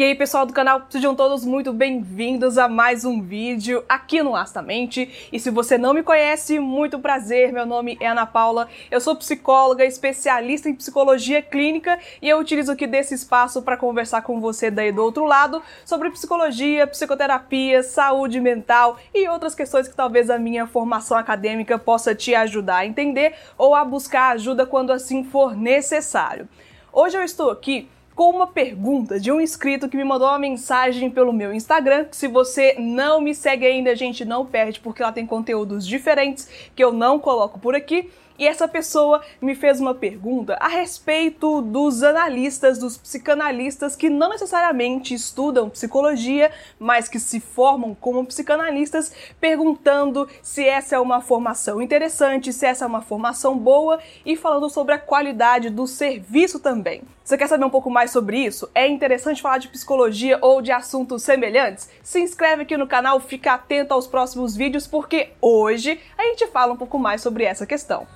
E aí, pessoal do canal, sejam todos muito bem-vindos a mais um vídeo aqui no Astamente. E se você não me conhece, muito prazer, meu nome é Ana Paula, eu sou psicóloga, especialista em psicologia clínica e eu utilizo aqui desse espaço para conversar com você daí do outro lado sobre psicologia, psicoterapia, saúde mental e outras questões que talvez a minha formação acadêmica possa te ajudar a entender ou a buscar ajuda quando assim for necessário. Hoje eu estou aqui com uma pergunta de um inscrito que me mandou uma mensagem pelo meu Instagram. Se você não me segue ainda, gente, não perde, porque lá tem conteúdos diferentes que eu não coloco por aqui. E essa pessoa me fez uma pergunta a respeito dos analistas, dos psicanalistas que não necessariamente estudam psicologia, mas que se formam como psicanalistas, perguntando se essa é uma formação interessante, se essa é uma formação boa e falando sobre a qualidade do serviço também. Você quer saber um pouco mais sobre isso? É interessante falar de psicologia ou de assuntos semelhantes? Se inscreve aqui no canal, fica atento aos próximos vídeos porque hoje a gente fala um pouco mais sobre essa questão.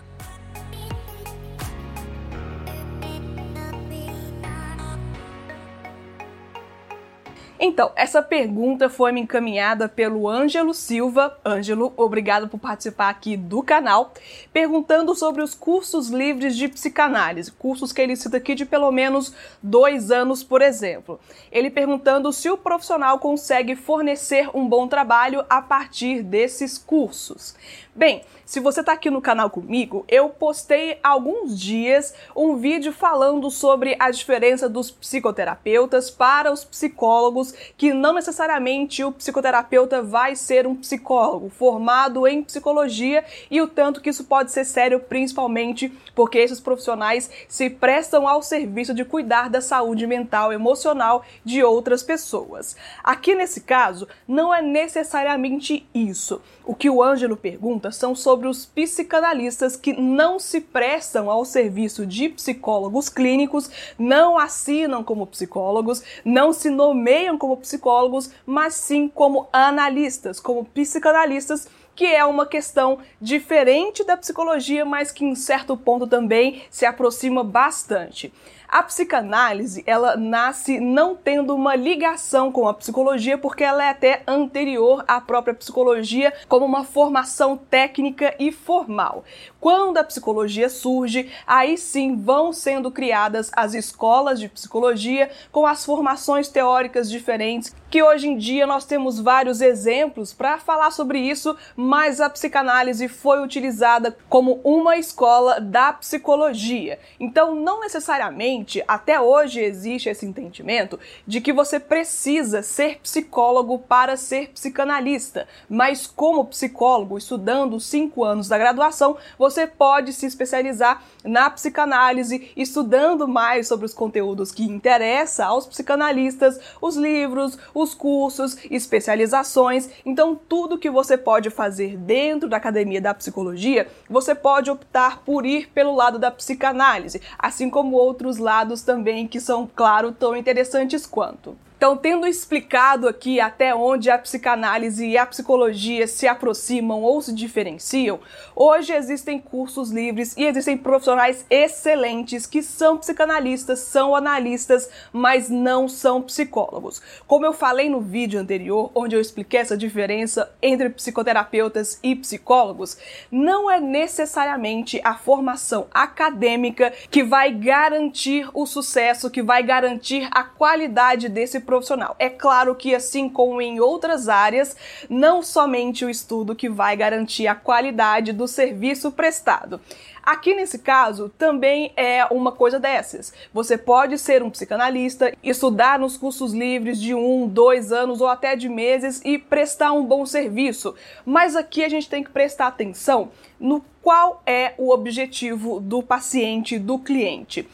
Então, essa pergunta foi me encaminhada pelo Ângelo Silva. Ângelo, obrigado por participar aqui do canal, perguntando sobre os cursos livres de psicanálise, cursos que ele cita aqui de pelo menos dois anos, por exemplo. Ele perguntando se o profissional consegue fornecer um bom trabalho a partir desses cursos. Bem, se você está aqui no canal comigo, eu postei há alguns dias um vídeo falando sobre a diferença dos psicoterapeutas para os psicólogos, que não necessariamente o psicoterapeuta vai ser um psicólogo formado em psicologia e o tanto que isso pode ser sério, principalmente porque esses profissionais se prestam ao serviço de cuidar da saúde mental e emocional de outras pessoas. Aqui nesse caso, não é necessariamente isso. O que o Ângelo pergunta são sobre os psicanalistas que não se prestam ao serviço de psicólogos clínicos, não assinam como psicólogos, não se nomeiam como psicólogos, mas sim como analistas, como psicanalistas que é uma questão diferente da psicologia, mas que em certo ponto também se aproxima bastante. A psicanálise, ela nasce não tendo uma ligação com a psicologia, porque ela é até anterior à própria psicologia, como uma formação técnica e formal. Quando a psicologia surge, aí sim vão sendo criadas as escolas de psicologia com as formações teóricas diferentes, que hoje em dia nós temos vários exemplos para falar sobre isso, mas a psicanálise foi utilizada como uma escola da psicologia. Então, não necessariamente até hoje existe esse entendimento de que você precisa ser psicólogo para ser psicanalista, mas como psicólogo, estudando cinco anos da graduação, você pode se especializar na psicanálise, estudando mais sobre os conteúdos que interessam aos psicanalistas, os livros, os cursos, especializações. Então, tudo que você pode fazer dentro da academia da psicologia, você pode optar por ir pelo lado da psicanálise, assim como outros lados também que são, claro, tão interessantes quanto. Então, tendo explicado aqui até onde a psicanálise e a psicologia se aproximam ou se diferenciam, hoje existem cursos livres e existem profissionais excelentes que são psicanalistas, são analistas, mas não são psicólogos. Como eu falei no vídeo anterior, onde eu expliquei essa diferença entre psicoterapeutas e psicólogos, não é necessariamente a formação acadêmica que vai garantir o sucesso, que vai garantir a qualidade desse profissional. É claro que, assim como em outras áreas, não somente o estudo que vai garantir a qualidade do serviço prestado. Aqui nesse caso, também é uma coisa dessas. Você pode ser um psicanalista, estudar nos cursos livres de um, dois anos ou até de meses e prestar um bom serviço. Mas aqui a gente tem que prestar atenção no qual é o objetivo do paciente, do cliente.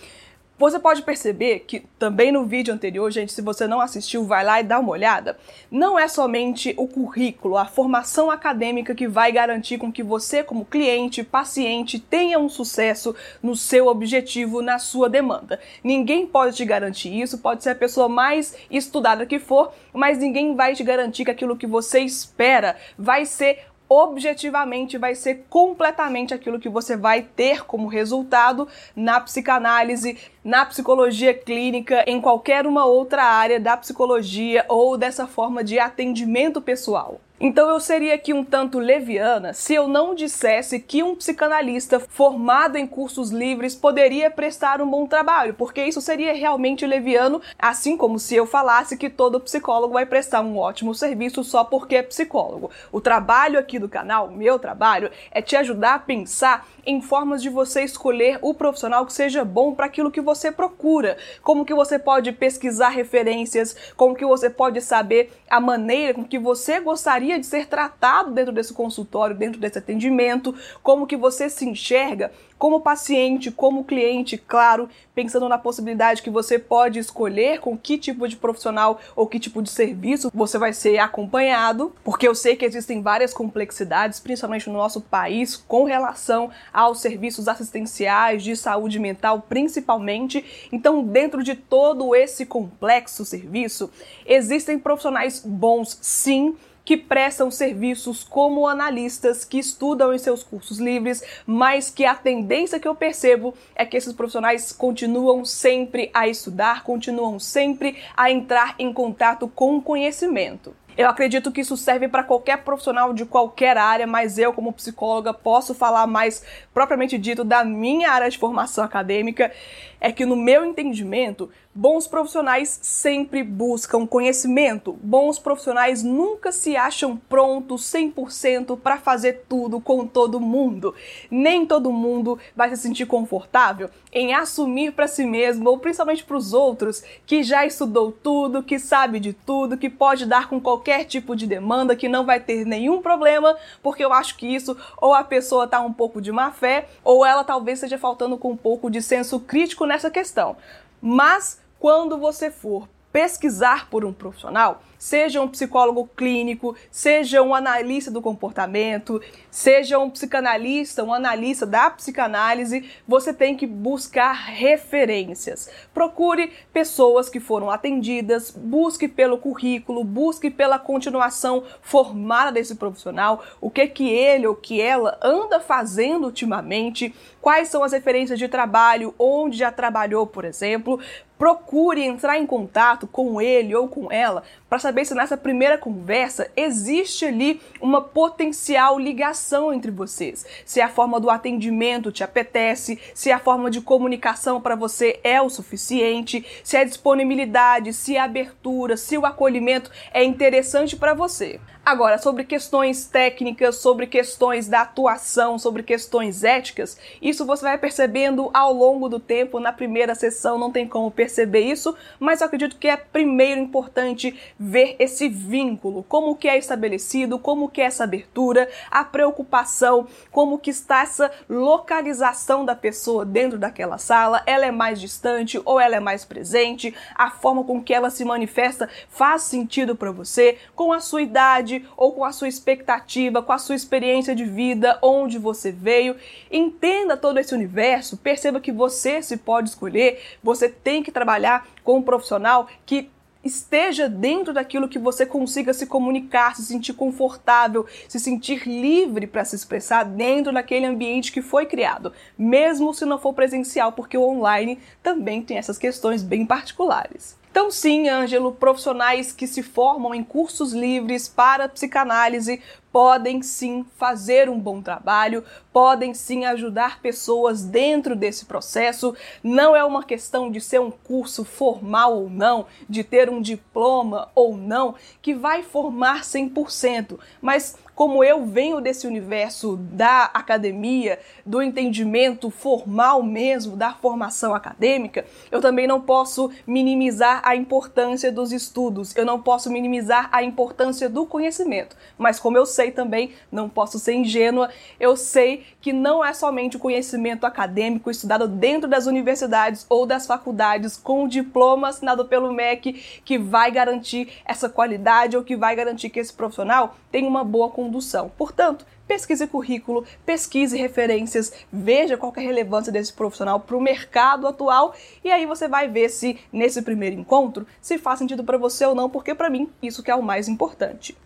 Você pode perceber que também no vídeo anterior, gente, se você não assistiu, vai lá e dá uma olhada. Não é somente o currículo, a formação acadêmica que vai garantir com que você, como cliente, paciente, tenha um sucesso no seu objetivo, na sua demanda. Ninguém pode te garantir isso, pode ser a pessoa mais estudada que for, mas ninguém vai te garantir que aquilo que você espera vai ser objetivamente vai ser completamente aquilo que você vai ter como resultado na psicanálise, na psicologia clínica, em qualquer uma outra área da psicologia ou dessa forma de atendimento pessoal. Então eu seria aqui um tanto leviana se eu não dissesse que um psicanalista formado em cursos livres poderia prestar um bom trabalho, porque isso seria realmente leviano, assim como se eu falasse que todo psicólogo vai prestar um ótimo serviço só porque é psicólogo. O trabalho aqui do canal, meu trabalho, é te ajudar a pensar em formas de você escolher o profissional que seja bom para aquilo que você procura. Como que você pode pesquisar referências, como que você pode saber a maneira com que você gostaria de ser tratado dentro desse consultório, dentro desse atendimento, como que você se enxerga como paciente, como cliente, claro, pensando na possibilidade que você pode escolher com que tipo de profissional ou que tipo de serviço você vai ser acompanhado, porque eu sei que existem várias complexidades, principalmente no nosso país, com relação aos serviços assistenciais de saúde mental, principalmente. Então, dentro de todo esse complexo serviço, existem profissionais bons, sim que prestam serviços como analistas, que estudam em seus cursos livres, mas que a tendência que eu percebo é que esses profissionais continuam sempre a estudar, continuam sempre a entrar em contato com o conhecimento. Eu acredito que isso serve para qualquer profissional de qualquer área, mas eu, como psicóloga, posso falar mais propriamente dito da minha área de formação acadêmica. É que, no meu entendimento, bons profissionais sempre buscam conhecimento. Bons profissionais nunca se acham prontos 100% para fazer tudo com todo mundo. Nem todo mundo vai se sentir confortável em assumir para si mesmo, ou principalmente para os outros, que já estudou tudo, que sabe de tudo, que pode dar com qualquer qualquer tipo de demanda, que não vai ter nenhum problema, porque eu acho que isso ou a pessoa está um pouco de má fé, ou ela talvez esteja faltando com um pouco de senso crítico nessa questão. Mas quando você for pesquisar por um profissional, seja um psicólogo clínico, seja um analista do comportamento, seja um psicanalista, um analista da psicanálise, você tem que buscar referências. Procure pessoas que foram atendidas, busque pelo currículo, busque pela continuação formada desse profissional, o que que ele ou que ela anda fazendo ultimamente, quais são as referências de trabalho, onde já trabalhou, por exemplo, procure entrar em contato com ele ou com ela para saber se nessa primeira conversa existe ali uma potencial ligação entre vocês. Se a forma do atendimento te apetece, se a forma de comunicação para você é o suficiente, se a disponibilidade, se a abertura, se o acolhimento é interessante para você. Agora, sobre questões técnicas, sobre questões da atuação, sobre questões éticas, isso você vai percebendo ao longo do tempo. Na primeira sessão não tem como perceber isso, mas eu acredito que é primeiro importante ver esse vínculo, como que é estabelecido, como que é essa abertura, a preocupação, como que está essa localização da pessoa dentro daquela sala, ela é mais distante ou ela é mais presente, a forma com que ela se manifesta faz sentido para você, com a sua idade ou com a sua expectativa, com a sua experiência de vida, onde você veio. Entenda todo esse universo, perceba que você se pode escolher, você tem que trabalhar com um profissional que esteja dentro daquilo que você consiga se comunicar, se sentir confortável, se sentir livre para se expressar dentro daquele ambiente que foi criado, mesmo se não for presencial, porque o online também tem essas questões bem particulares. Então, sim, Ângelo, profissionais que se formam em cursos livres para psicanálise podem sim fazer um bom trabalho, podem sim ajudar pessoas dentro desse processo. Não é uma questão de ser um curso formal ou não, de ter um diploma ou não, que vai formar 100%, mas como eu venho desse universo da academia, do entendimento formal mesmo, da formação acadêmica, eu também não posso minimizar a importância dos estudos, eu não posso minimizar a importância do conhecimento. Mas como eu sei também, não posso ser ingênua, eu sei que não é somente o conhecimento acadêmico estudado dentro das universidades ou das faculdades com o diploma assinado pelo MEC que vai garantir essa qualidade ou que vai garantir que esse profissional tenha uma boa condução condução. Portanto, pesquise currículo, pesquise referências, veja qual é a relevância desse profissional para o mercado atual e aí você vai ver se nesse primeiro encontro se faz sentido para você ou não, porque para mim isso que é o mais importante.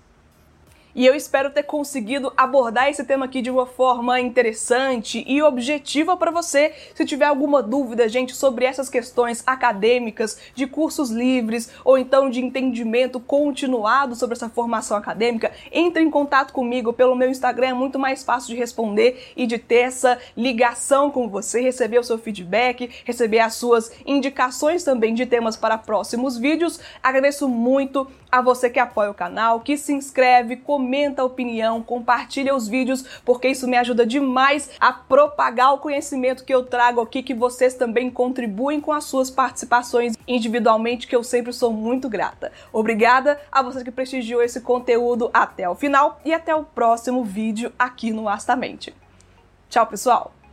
E eu espero ter conseguido abordar esse tema aqui de uma forma interessante e objetiva para você. Se tiver alguma dúvida, gente, sobre essas questões acadêmicas, de cursos livres ou então de entendimento continuado sobre essa formação acadêmica, entre em contato comigo pelo meu Instagram, é muito mais fácil de responder e de ter essa ligação com você, receber o seu feedback, receber as suas indicações também de temas para próximos vídeos. Agradeço muito a você que apoia o canal, que se inscreve, comenta a opinião, compartilha os vídeos, porque isso me ajuda demais a propagar o conhecimento que eu trago aqui, que vocês também contribuem com as suas participações individualmente, que eu sempre sou muito grata. Obrigada a você que prestigiou esse conteúdo até o final e até o próximo vídeo aqui no Astamente. Tchau, pessoal!